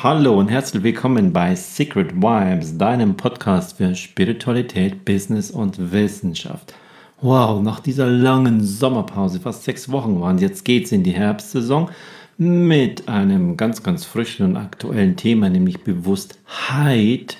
Hallo und herzlich willkommen bei Secret Vibes, deinem Podcast für Spiritualität, Business und Wissenschaft. Wow, nach dieser langen Sommerpause, fast sechs Wochen waren, jetzt geht's in die Herbstsaison mit einem ganz, ganz frischen und aktuellen Thema, nämlich Bewusstheit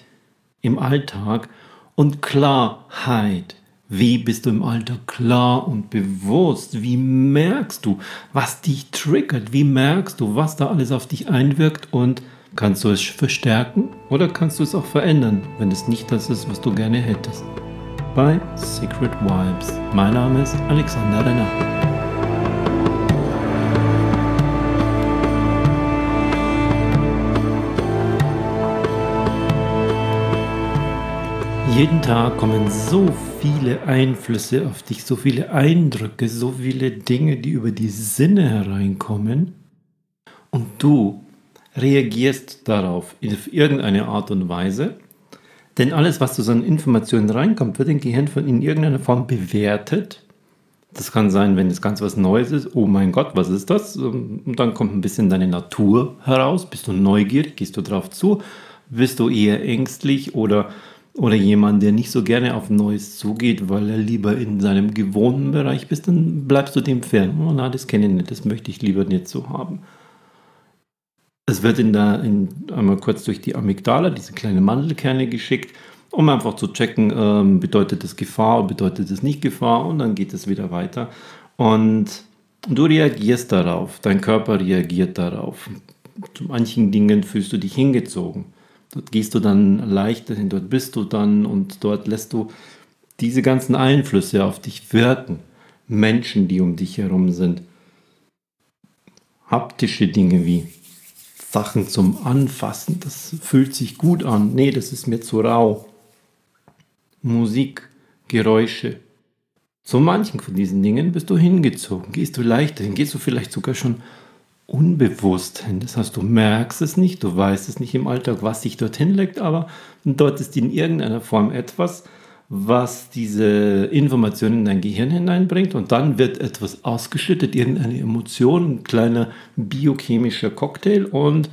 im Alltag und Klarheit. Wie bist du im Alltag klar und bewusst? Wie merkst du, was dich triggert? Wie merkst du, was da alles auf dich einwirkt? Und kannst du es verstärken oder kannst du es auch verändern, wenn es nicht das ist, was du gerne hättest? Bei Secret Vibes. Mein Name ist Alexander Renner. Jeden Tag kommen so viele Einflüsse auf dich, so viele Eindrücke, so viele Dinge, die über die Sinne hereinkommen. Und du reagierst darauf in irgendeine Art und Weise. Denn alles, was so an Informationen reinkommt, wird im Gehirn von in irgendeiner Form bewertet. Das kann sein, wenn es ganz was Neues ist. Oh mein Gott, was ist das? Und dann kommt ein bisschen deine Natur heraus. Bist du neugierig? Gehst du drauf zu? Bist du eher ängstlich oder oder jemand, der nicht so gerne auf Neues zugeht, weil er lieber in seinem gewohnten Bereich bist, dann bleibst du dem fern. Oh, na, das kenne ich nicht, das möchte ich lieber nicht so haben. Es wird in der, in, einmal kurz durch die Amygdala, diese kleinen Mandelkerne geschickt, um einfach zu checken, ähm, bedeutet das Gefahr, bedeutet das nicht Gefahr und dann geht es wieder weiter. Und du reagierst darauf, dein Körper reagiert darauf. Zu manchen Dingen fühlst du dich hingezogen. Dort gehst du dann leichter hin, dort bist du dann und dort lässt du diese ganzen Einflüsse auf dich wirken. Menschen, die um dich herum sind. Haptische Dinge wie Sachen zum Anfassen, das fühlt sich gut an. Nee, das ist mir zu rau. Musik, Geräusche. Zu manchen von diesen Dingen bist du hingezogen, gehst du leichter hin, gehst du vielleicht sogar schon unbewusst hin. Das heißt, du merkst es nicht, du weißt es nicht im Alltag, was sich dorthin legt, aber dort ist in irgendeiner Form etwas, was diese Information in dein Gehirn hineinbringt und dann wird etwas ausgeschüttet, irgendeine Emotion, ein kleiner biochemischer Cocktail und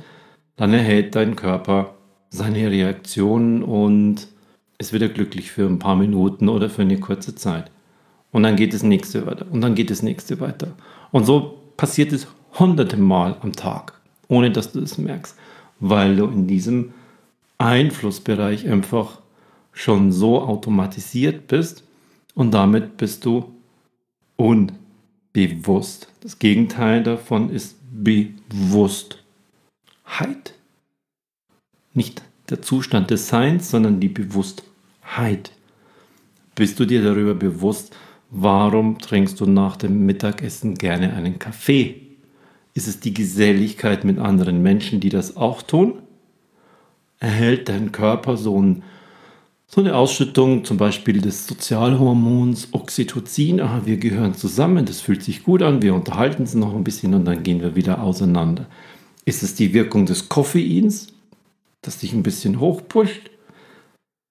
dann erhält dein Körper seine Reaktion und ist wieder glücklich für ein paar Minuten oder für eine kurze Zeit. Und dann geht das nächste weiter und dann geht das nächste weiter. Und so passiert es hunderte Mal am Tag, ohne dass du es merkst, weil du in diesem Einflussbereich einfach schon so automatisiert bist und damit bist du unbewusst. Das Gegenteil davon ist Bewusstheit. Nicht der Zustand des Seins, sondern die Bewusstheit. Bist du dir darüber bewusst, warum trinkst du nach dem Mittagessen gerne einen Kaffee? Ist es die Geselligkeit mit anderen Menschen, die das auch tun? Erhält dein Körper so, ein, so eine Ausschüttung zum Beispiel des Sozialhormons Oxytocin? Aha, wir gehören zusammen, das fühlt sich gut an, wir unterhalten uns noch ein bisschen und dann gehen wir wieder auseinander. Ist es die Wirkung des Koffeins, das dich ein bisschen hochpusht?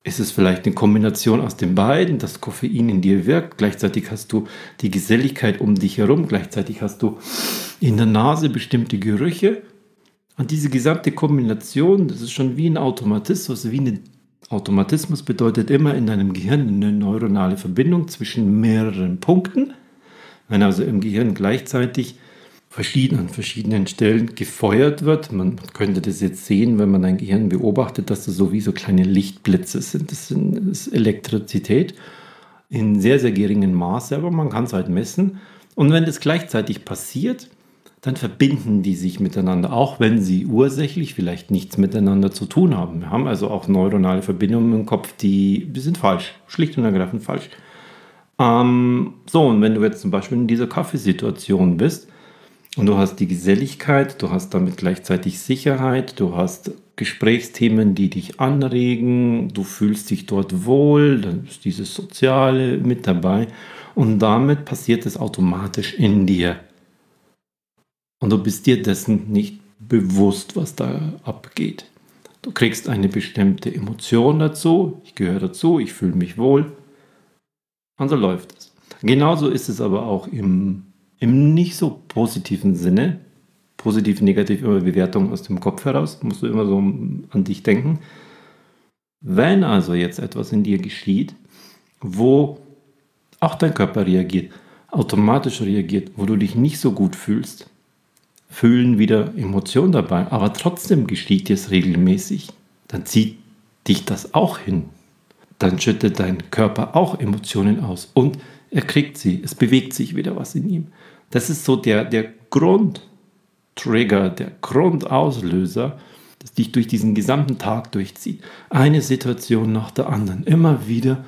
ist es vielleicht eine Kombination aus den beiden, dass Koffein in dir wirkt, gleichzeitig hast du die Geselligkeit um dich herum, gleichzeitig hast du in der Nase bestimmte Gerüche. Und diese gesamte Kombination, das ist schon wie ein Automatismus, wie ein Automatismus bedeutet immer in deinem Gehirn eine neuronale Verbindung zwischen mehreren Punkten. Wenn also im Gehirn gleichzeitig verschieden, an verschiedenen Stellen gefeuert wird. Man könnte das jetzt sehen, wenn man dein Gehirn beobachtet, dass das so wie so kleine Lichtblitze sind. Das ist Elektrizität in sehr, sehr geringem Maße, aber man kann es halt messen. Und wenn das gleichzeitig passiert, dann verbinden die sich miteinander, auch wenn sie ursächlich vielleicht nichts miteinander zu tun haben. Wir haben also auch neuronale Verbindungen im Kopf, die, sind falsch, schlicht und ergreifend falsch. Ähm, so, und wenn du jetzt zum Beispiel in dieser Kaffeesituation bist, und du hast die Geselligkeit, du hast damit gleichzeitig Sicherheit, du hast Gesprächsthemen, die dich anregen, du fühlst dich dort wohl, dann ist dieses Soziale mit dabei und damit passiert es automatisch in dir. Und du bist dir dessen nicht bewusst, was da abgeht. Du kriegst eine bestimmte Emotion dazu, ich gehöre dazu, ich fühle mich wohl und so läuft es. Genauso ist es aber auch im im nicht so positiven Sinne, positiv, negativ immer Bewertung aus dem Kopf heraus. Musst du immer so an dich denken. Wenn also jetzt etwas in dir geschieht, wo auch dein Körper reagiert, automatisch reagiert, wo du dich nicht so gut fühlst, fühlen wieder Emotionen dabei, aber trotzdem geschieht es regelmäßig, dann zieht dich das auch hin. Dann schüttet dein Körper auch Emotionen aus und er kriegt sie, es bewegt sich wieder was in ihm. Das ist so der, der Grundtrigger, der Grundauslöser, das dich durch diesen gesamten Tag durchzieht. Eine Situation nach der anderen, immer wieder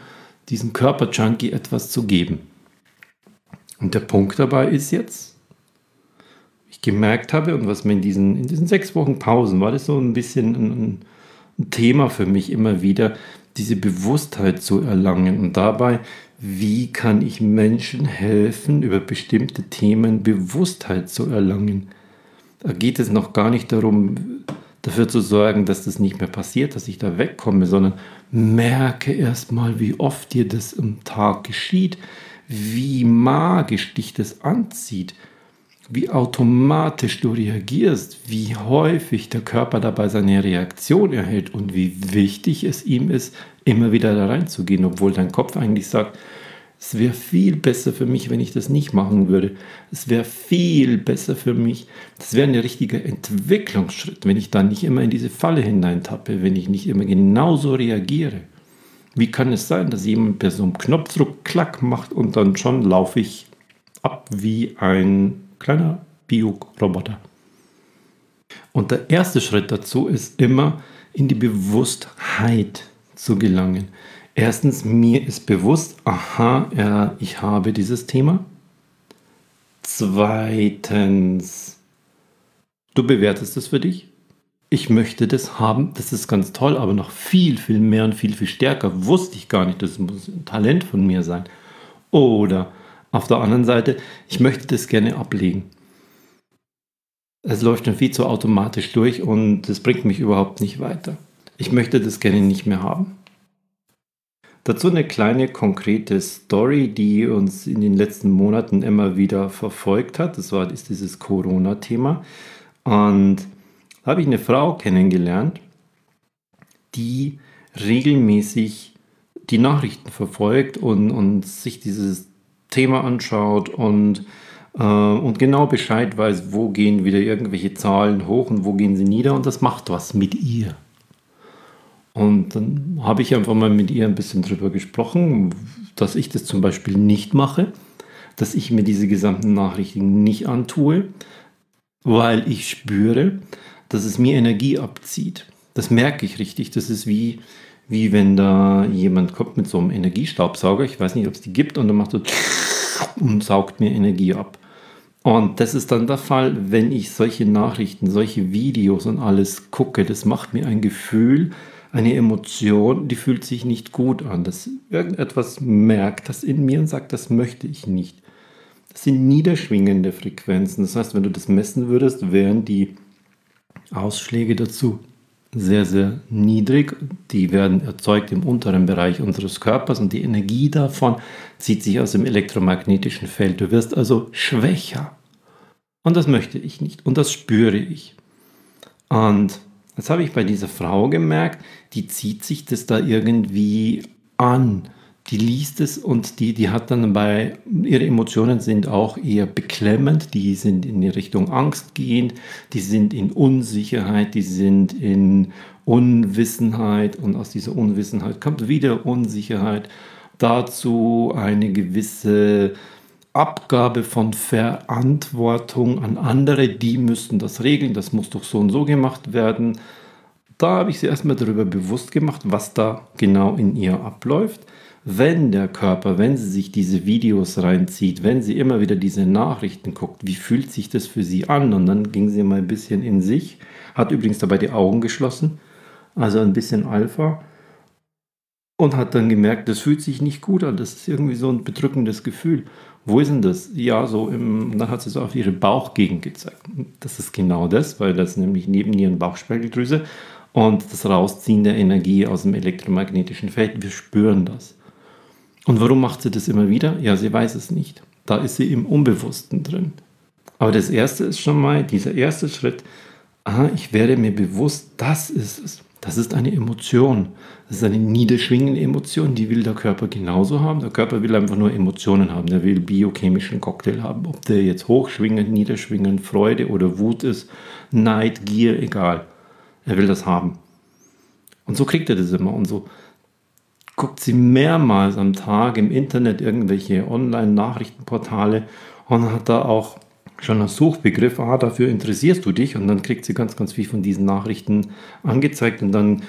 diesem Körper-Junkie etwas zu geben. Und der Punkt dabei ist jetzt, ich gemerkt habe und was mir in diesen, in diesen sechs Wochen Pausen war das so ein bisschen ein, ein Thema für mich immer wieder, diese Bewusstheit zu erlangen und dabei, wie kann ich Menschen helfen, über bestimmte Themen Bewusstheit zu erlangen. Da geht es noch gar nicht darum, dafür zu sorgen, dass das nicht mehr passiert, dass ich da wegkomme, sondern merke erstmal, wie oft dir das im Tag geschieht, wie magisch dich das anzieht, wie automatisch du reagierst, wie häufig der Körper dabei seine Reaktion erhält und wie wichtig es ihm ist, immer wieder da reinzugehen, obwohl dein Kopf eigentlich sagt, es wäre viel besser für mich, wenn ich das nicht machen würde. Es wäre viel besser für mich. Das wäre ein richtiger Entwicklungsschritt, wenn ich da nicht immer in diese Falle hineintappe, wenn ich nicht immer genauso reagiere. Wie kann es sein, dass jemand per so einem Knopfdruck klack macht und dann schon laufe ich ab wie ein kleiner Bio-Roboter? Und der erste Schritt dazu ist immer in die Bewusstheit zu gelangen. Erstens, mir ist bewusst, aha, ja, ich habe dieses Thema. Zweitens, du bewertest es für dich. Ich möchte das haben, das ist ganz toll, aber noch viel, viel mehr und viel, viel stärker. Wusste ich gar nicht, das muss ein Talent von mir sein. Oder auf der anderen Seite, ich möchte das gerne ablegen. Es läuft dann viel zu automatisch durch und das bringt mich überhaupt nicht weiter. Ich möchte das gerne nicht mehr haben. Dazu eine kleine konkrete Story, die uns in den letzten Monaten immer wieder verfolgt hat. Das war ist dieses Corona-Thema. Und da habe ich eine Frau kennengelernt, die regelmäßig die Nachrichten verfolgt und, und sich dieses Thema anschaut und, äh, und genau Bescheid weiß, wo gehen wieder irgendwelche Zahlen hoch und wo gehen sie nieder. Und das macht was mit ihr. Und dann habe ich einfach mal mit ihr ein bisschen drüber gesprochen, dass ich das zum Beispiel nicht mache, dass ich mir diese gesamten Nachrichten nicht antue, weil ich spüre, dass es mir Energie abzieht. Das merke ich richtig. Das ist wie, wie wenn da jemand kommt mit so einem Energiestaubsauger. Ich weiß nicht, ob es die gibt. Und dann macht er und saugt mir Energie ab. Und das ist dann der Fall, wenn ich solche Nachrichten, solche Videos und alles gucke. Das macht mir ein Gefühl, eine Emotion, die fühlt sich nicht gut an. Dass irgendetwas merkt das in mir und sagt, das möchte ich nicht. Das sind niederschwingende Frequenzen. Das heißt, wenn du das messen würdest, wären die Ausschläge dazu sehr, sehr niedrig. Die werden erzeugt im unteren Bereich unseres Körpers und die Energie davon zieht sich aus dem elektromagnetischen Feld. Du wirst also schwächer. Und das möchte ich nicht. Und das spüre ich. Und das habe ich bei dieser Frau gemerkt, die zieht sich das da irgendwie an. Die liest es und die, die hat dann bei, ihre Emotionen sind auch eher beklemmend, die sind in die Richtung Angst gehend, die sind in Unsicherheit, die sind in Unwissenheit und aus dieser Unwissenheit kommt wieder Unsicherheit. Dazu eine gewisse Abgabe von Verantwortung an andere, die müssten das regeln, das muss doch so und so gemacht werden. Da habe ich sie erstmal darüber bewusst gemacht, was da genau in ihr abläuft. Wenn der Körper, wenn sie sich diese Videos reinzieht, wenn sie immer wieder diese Nachrichten guckt, wie fühlt sich das für sie an? Und dann ging sie mal ein bisschen in sich, hat übrigens dabei die Augen geschlossen, also ein bisschen Alpha und hat dann gemerkt, das fühlt sich nicht gut an, das ist irgendwie so ein bedrückendes Gefühl wo ist denn das? Ja, so im, dann hat sie so auf ihre Bauchgegend gezeigt. Das ist genau das, weil das nämlich neben ihren Bauchspeicheldrüse und das Rausziehen der Energie aus dem elektromagnetischen Feld, wir spüren das. Und warum macht sie das immer wieder? Ja, sie weiß es nicht. Da ist sie im Unbewussten drin. Aber das erste ist schon mal, dieser erste Schritt, aha, ich werde mir bewusst, das ist es. Das ist eine Emotion. Das ist eine niederschwingende Emotion, die will der Körper genauso haben. Der Körper will einfach nur Emotionen haben. Der will biochemischen Cocktail haben. Ob der jetzt hochschwingend, niederschwingend, Freude oder Wut ist, Neid, Gier, egal. Er will das haben. Und so kriegt er das immer. Und so guckt sie mehrmals am Tag im Internet irgendwelche Online-Nachrichtenportale und hat da auch schon als Suchbegriff, ah, dafür interessierst du dich und dann kriegt sie ganz, ganz viel von diesen Nachrichten angezeigt und dann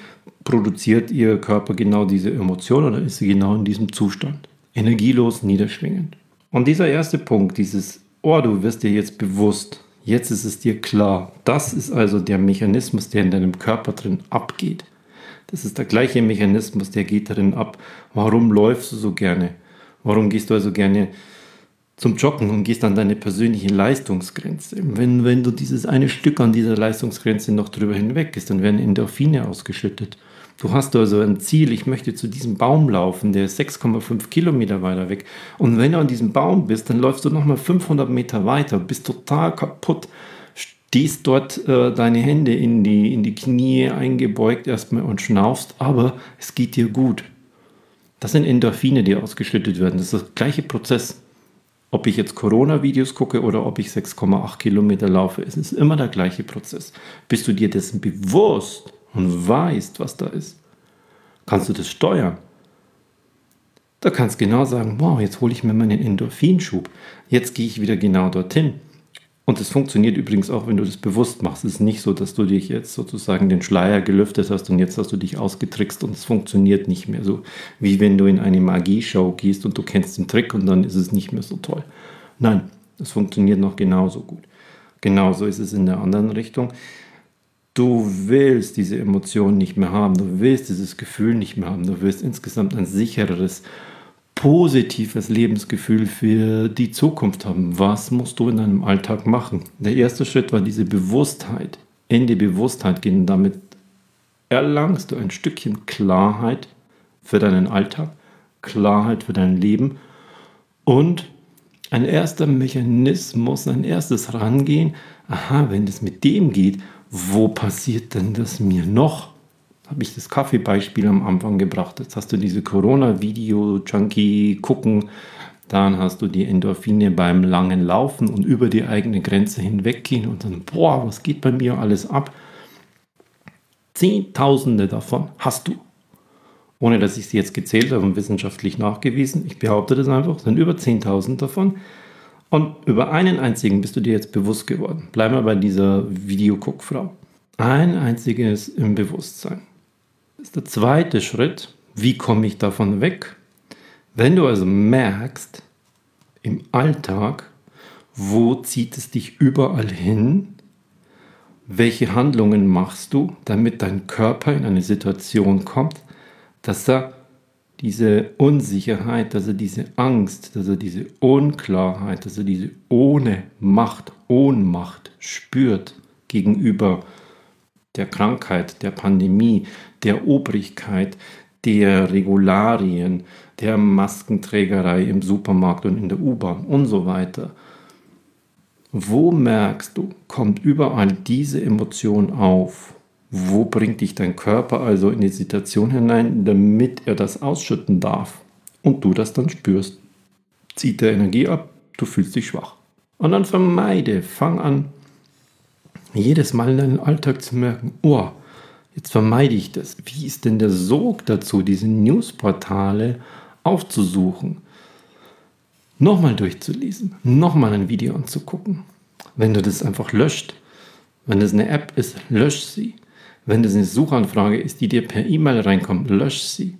produziert ihr Körper genau diese Emotion oder ist sie genau in diesem Zustand. Energielos, niederschwingend. Und dieser erste Punkt, dieses, oh, du wirst dir jetzt bewusst, jetzt ist es dir klar, das ist also der Mechanismus, der in deinem Körper drin abgeht. Das ist der gleiche Mechanismus, der geht darin ab. Warum läufst du so gerne? Warum gehst du also gerne zum Joggen und gehst an deine persönliche Leistungsgrenze. Wenn, wenn du dieses eine Stück an dieser Leistungsgrenze noch drüber hinweg ist, dann werden Endorphine ausgeschüttet. Du hast also ein Ziel, ich möchte zu diesem Baum laufen, der ist 6,5 Kilometer weiter weg. Und wenn du an diesem Baum bist, dann läufst du nochmal 500 Meter weiter, bist total kaputt, stehst dort äh, deine Hände in die, in die Knie eingebeugt erstmal und schnaufst, aber es geht dir gut. Das sind Endorphine, die ausgeschüttet werden. Das ist der gleiche Prozess. Ob ich jetzt Corona-Videos gucke oder ob ich 6,8 Kilometer laufe, es ist immer der gleiche Prozess. Bist du dir dessen bewusst und weißt, was da ist, kannst du das steuern. Da kannst du genau sagen, wow, jetzt hole ich mir meinen Endorphinschub. Jetzt gehe ich wieder genau dorthin. Und es funktioniert übrigens auch, wenn du das bewusst machst. Es ist nicht so, dass du dich jetzt sozusagen den Schleier gelüftet hast und jetzt hast du dich ausgetrickst und es funktioniert nicht mehr so, wie wenn du in eine Magieshow gehst und du kennst den Trick und dann ist es nicht mehr so toll. Nein, es funktioniert noch genauso gut. Genauso ist es in der anderen Richtung. Du willst diese Emotion nicht mehr haben, du willst dieses Gefühl nicht mehr haben, du willst insgesamt ein sichereres, positives Lebensgefühl für die Zukunft haben. Was musst du in deinem Alltag machen? Der erste Schritt war diese Bewusstheit. In die Bewusstheit gehen. Damit erlangst du ein Stückchen Klarheit für deinen Alltag, Klarheit für dein Leben und ein erster Mechanismus, ein erstes Rangehen. Aha, wenn es mit dem geht, wo passiert denn das mir noch? Habe ich das Kaffeebeispiel am Anfang gebracht. Jetzt hast du diese Corona-Video-Junkie gucken, dann hast du die Endorphine beim langen Laufen und über die eigene Grenze hinweggehen und dann, boah, was geht bei mir alles ab? Zehntausende davon hast du. Ohne dass ich sie jetzt gezählt habe und wissenschaftlich nachgewiesen. Ich behaupte das einfach, sind über 10.000 davon. Und über einen einzigen bist du dir jetzt bewusst geworden. Bleiben wir bei dieser Videoguckfrau. Ein einziges im Bewusstsein ist der zweite Schritt. Wie komme ich davon weg? Wenn du also merkst, im Alltag, wo zieht es dich überall hin? Welche Handlungen machst du, damit dein Körper in eine Situation kommt, dass er diese Unsicherheit, dass er diese Angst, dass er diese Unklarheit, dass er diese ohne Macht, Ohnmacht spürt gegenüber der Krankheit, der Pandemie, der Obrigkeit, der Regularien, der Maskenträgerei im Supermarkt und in der U-Bahn und so weiter. Wo merkst du, kommt überall diese Emotion auf? Wo bringt dich dein Körper also in die Situation hinein, damit er das ausschütten darf und du das dann spürst? Zieht der Energie ab, du fühlst dich schwach. Und dann vermeide, fang an, jedes Mal in deinem Alltag zu merken, oh, jetzt vermeide ich das. Wie ist denn der Sog dazu, diese Newsportale aufzusuchen? Nochmal durchzulesen, nochmal ein Video anzugucken. Wenn du das einfach löscht, wenn das eine App ist, lösch sie. Wenn das eine Suchanfrage ist, die dir per E-Mail reinkommt, lösch sie.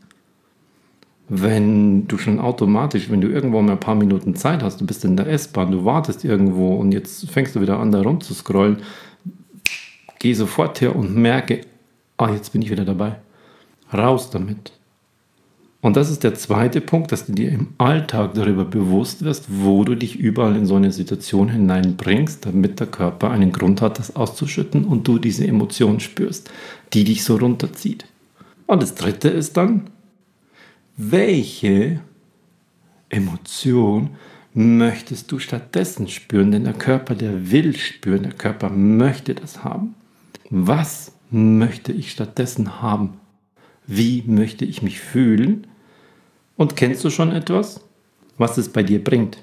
Wenn du schon automatisch, wenn du irgendwo mal ein paar Minuten Zeit hast, du bist in der S-Bahn, du wartest irgendwo und jetzt fängst du wieder an, da rumzuscrollen, gehe sofort her und merke, ah, jetzt bin ich wieder dabei. Raus damit. Und das ist der zweite Punkt, dass du dir im Alltag darüber bewusst wirst, wo du dich überall in so eine Situation hineinbringst, damit der Körper einen Grund hat, das auszuschütten und du diese Emotion spürst, die dich so runterzieht. Und das dritte ist dann, welche Emotion möchtest du stattdessen spüren? Denn der Körper, der will spüren, der Körper möchte das haben. Was möchte ich stattdessen haben? Wie möchte ich mich fühlen? Und kennst du schon etwas, was es bei dir bringt?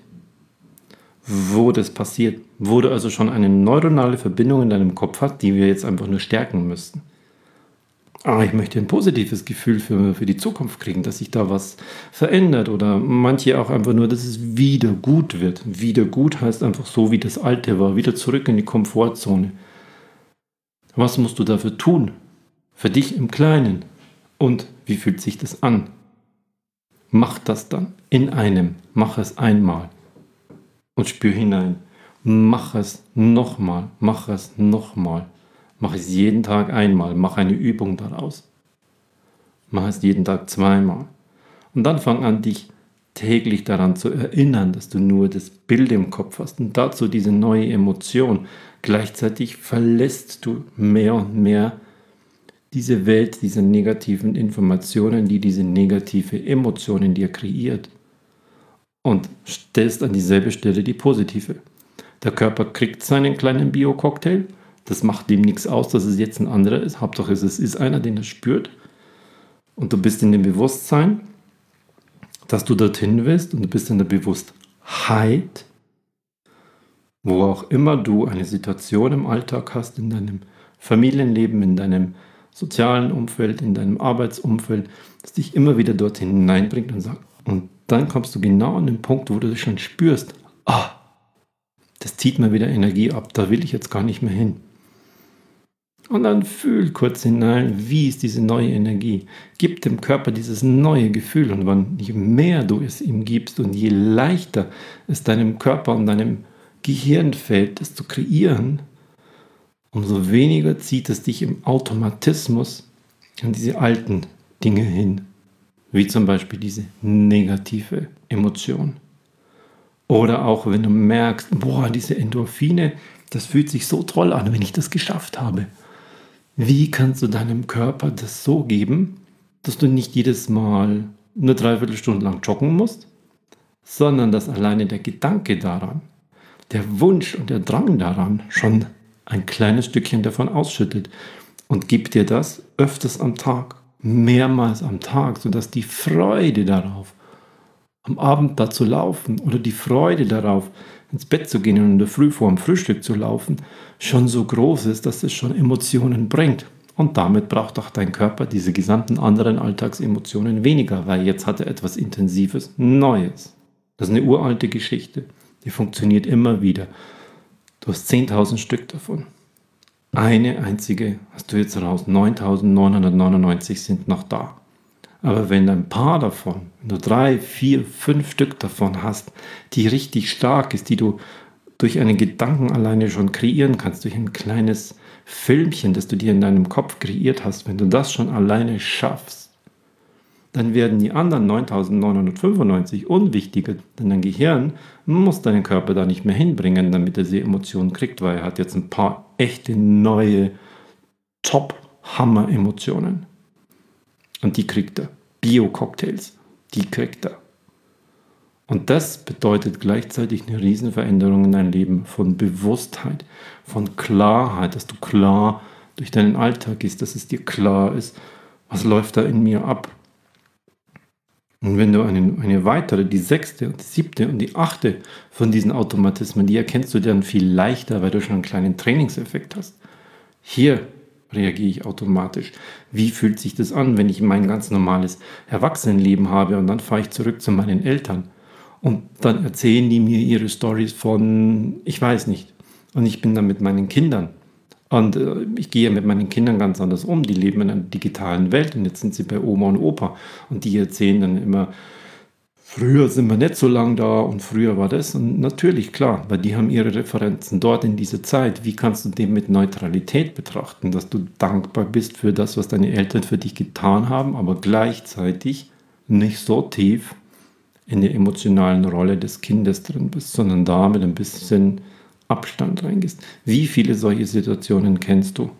Wo das passiert? Wo du also schon eine neuronale Verbindung in deinem Kopf hast, die wir jetzt einfach nur stärken müssten. Aber ich möchte ein positives Gefühl für, für die Zukunft kriegen, dass sich da was verändert oder manche auch einfach nur, dass es wieder gut wird. Wieder gut heißt einfach so, wie das Alte war, wieder zurück in die Komfortzone. Was musst du dafür tun? Für dich im Kleinen. Und wie fühlt sich das an? Mach das dann in einem. Mach es einmal. Und spür hinein. Mach es nochmal. Mach es nochmal. Mach es jeden Tag einmal. Mach eine Übung daraus. Mach es jeden Tag zweimal. Und dann fang an, dich täglich daran zu erinnern, dass du nur das Bild im Kopf hast und dazu diese neue Emotion. Gleichzeitig verlässt du mehr und mehr diese Welt diese negativen Informationen, die diese negative Emotion in dir kreiert und stellst an dieselbe Stelle die positive. Der Körper kriegt seinen kleinen Bio-Cocktail, das macht dem nichts aus, dass es jetzt ein anderer ist. Hauptsache es ist einer, den er spürt. Und du bist in dem Bewusstsein, dass du dorthin willst und du bist in der Bewusstheit, wo auch immer du eine Situation im Alltag hast, in deinem Familienleben, in deinem sozialen Umfeld, in deinem Arbeitsumfeld, das dich immer wieder dorthin hineinbringt und sagt, und dann kommst du genau an den Punkt, wo du schon spürst, ah, das zieht mir wieder Energie ab, da will ich jetzt gar nicht mehr hin. Und dann fühl kurz hinein, wie ist diese neue Energie. Gib dem Körper dieses neue Gefühl. Und wann, je mehr du es ihm gibst und je leichter es deinem Körper und deinem Gehirn fällt, das zu kreieren, umso weniger zieht es dich im Automatismus an diese alten Dinge hin, wie zum Beispiel diese negative Emotion. Oder auch wenn du merkst, boah, diese Endorphine, das fühlt sich so toll an, wenn ich das geschafft habe. Wie kannst du deinem Körper das so geben, dass du nicht jedes Mal eine Dreiviertelstunde lang joggen musst, sondern dass alleine der Gedanke daran, der Wunsch und der Drang daran schon ein kleines Stückchen davon ausschüttet und gibt dir das öfters am Tag, mehrmals am Tag, sodass die Freude darauf, am Abend da zu laufen oder die Freude darauf, ins Bett zu gehen und in der Früh vor dem Frühstück zu laufen, schon so groß ist, dass es schon Emotionen bringt. Und damit braucht auch dein Körper diese gesamten anderen Alltagsemotionen weniger, weil jetzt hat er etwas Intensives, Neues. Das ist eine uralte Geschichte. Die funktioniert immer wieder. Du hast 10.000 Stück davon. Eine einzige hast du jetzt raus. 9.999 sind noch da. Aber wenn ein paar davon, wenn du drei, vier, fünf Stück davon hast, die richtig stark ist, die du durch einen Gedanken alleine schon kreieren kannst, durch ein kleines Filmchen, das du dir in deinem Kopf kreiert hast, wenn du das schon alleine schaffst, dann werden die anderen 9995 unwichtiger, denn dein Gehirn muss deinen Körper da nicht mehr hinbringen, damit er diese Emotionen kriegt, weil er hat jetzt ein paar echte neue Top-Hammer-Emotionen. Und die kriegt er. Bio-Cocktails, die kriegt er. Und das bedeutet gleichzeitig eine Riesenveränderung in deinem Leben von Bewusstheit, von Klarheit, dass du klar durch deinen Alltag gehst, dass es dir klar ist, was läuft da in mir ab, und wenn du eine, eine weitere, die sechste und die siebte und die achte von diesen Automatismen, die erkennst du dann viel leichter, weil du schon einen kleinen Trainingseffekt hast. Hier reagiere ich automatisch. Wie fühlt sich das an, wenn ich mein ganz normales Erwachsenenleben habe und dann fahre ich zurück zu meinen Eltern und dann erzählen die mir ihre Stories von, ich weiß nicht, und ich bin dann mit meinen Kindern und äh, ich gehe mit meinen Kindern ganz anders um. Die leben in einer digitalen Welt und jetzt sind sie bei Oma und Opa. Und die erzählen dann immer, früher sind wir nicht so lang da und früher war das. Und natürlich, klar, weil die haben ihre Referenzen dort in dieser Zeit. Wie kannst du dem mit Neutralität betrachten, dass du dankbar bist für das, was deine Eltern für dich getan haben, aber gleichzeitig nicht so tief in der emotionalen Rolle des Kindes drin bist, sondern da mit ein bisschen Abstand reingehst. Wie viele solche Situationen kennst du?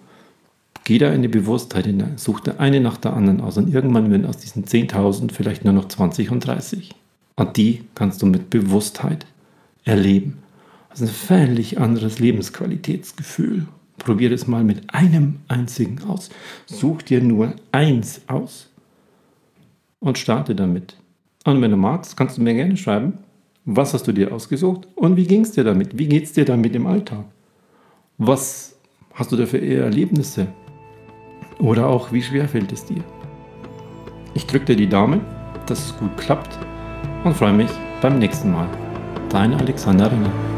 Geh da in die Bewusstheit hinein, such dir eine nach der anderen aus und irgendwann werden aus diesen 10.000 vielleicht nur noch 20 und 30. Und die kannst du mit Bewusstheit erleben. Das ist ein völlig anderes Lebensqualitätsgefühl. Probier es mal mit einem einzigen aus. Such dir nur eins aus und starte damit. Und wenn du magst, kannst du mir gerne schreiben, was hast du dir ausgesucht und wie ging es dir damit? Wie geht es dir damit im Alltag? Was hast du da für Erlebnisse? Oder auch, wie schwer fällt es dir? Ich drücke dir die Daumen, dass es gut klappt und freue mich beim nächsten Mal. Dein Alexander Renner.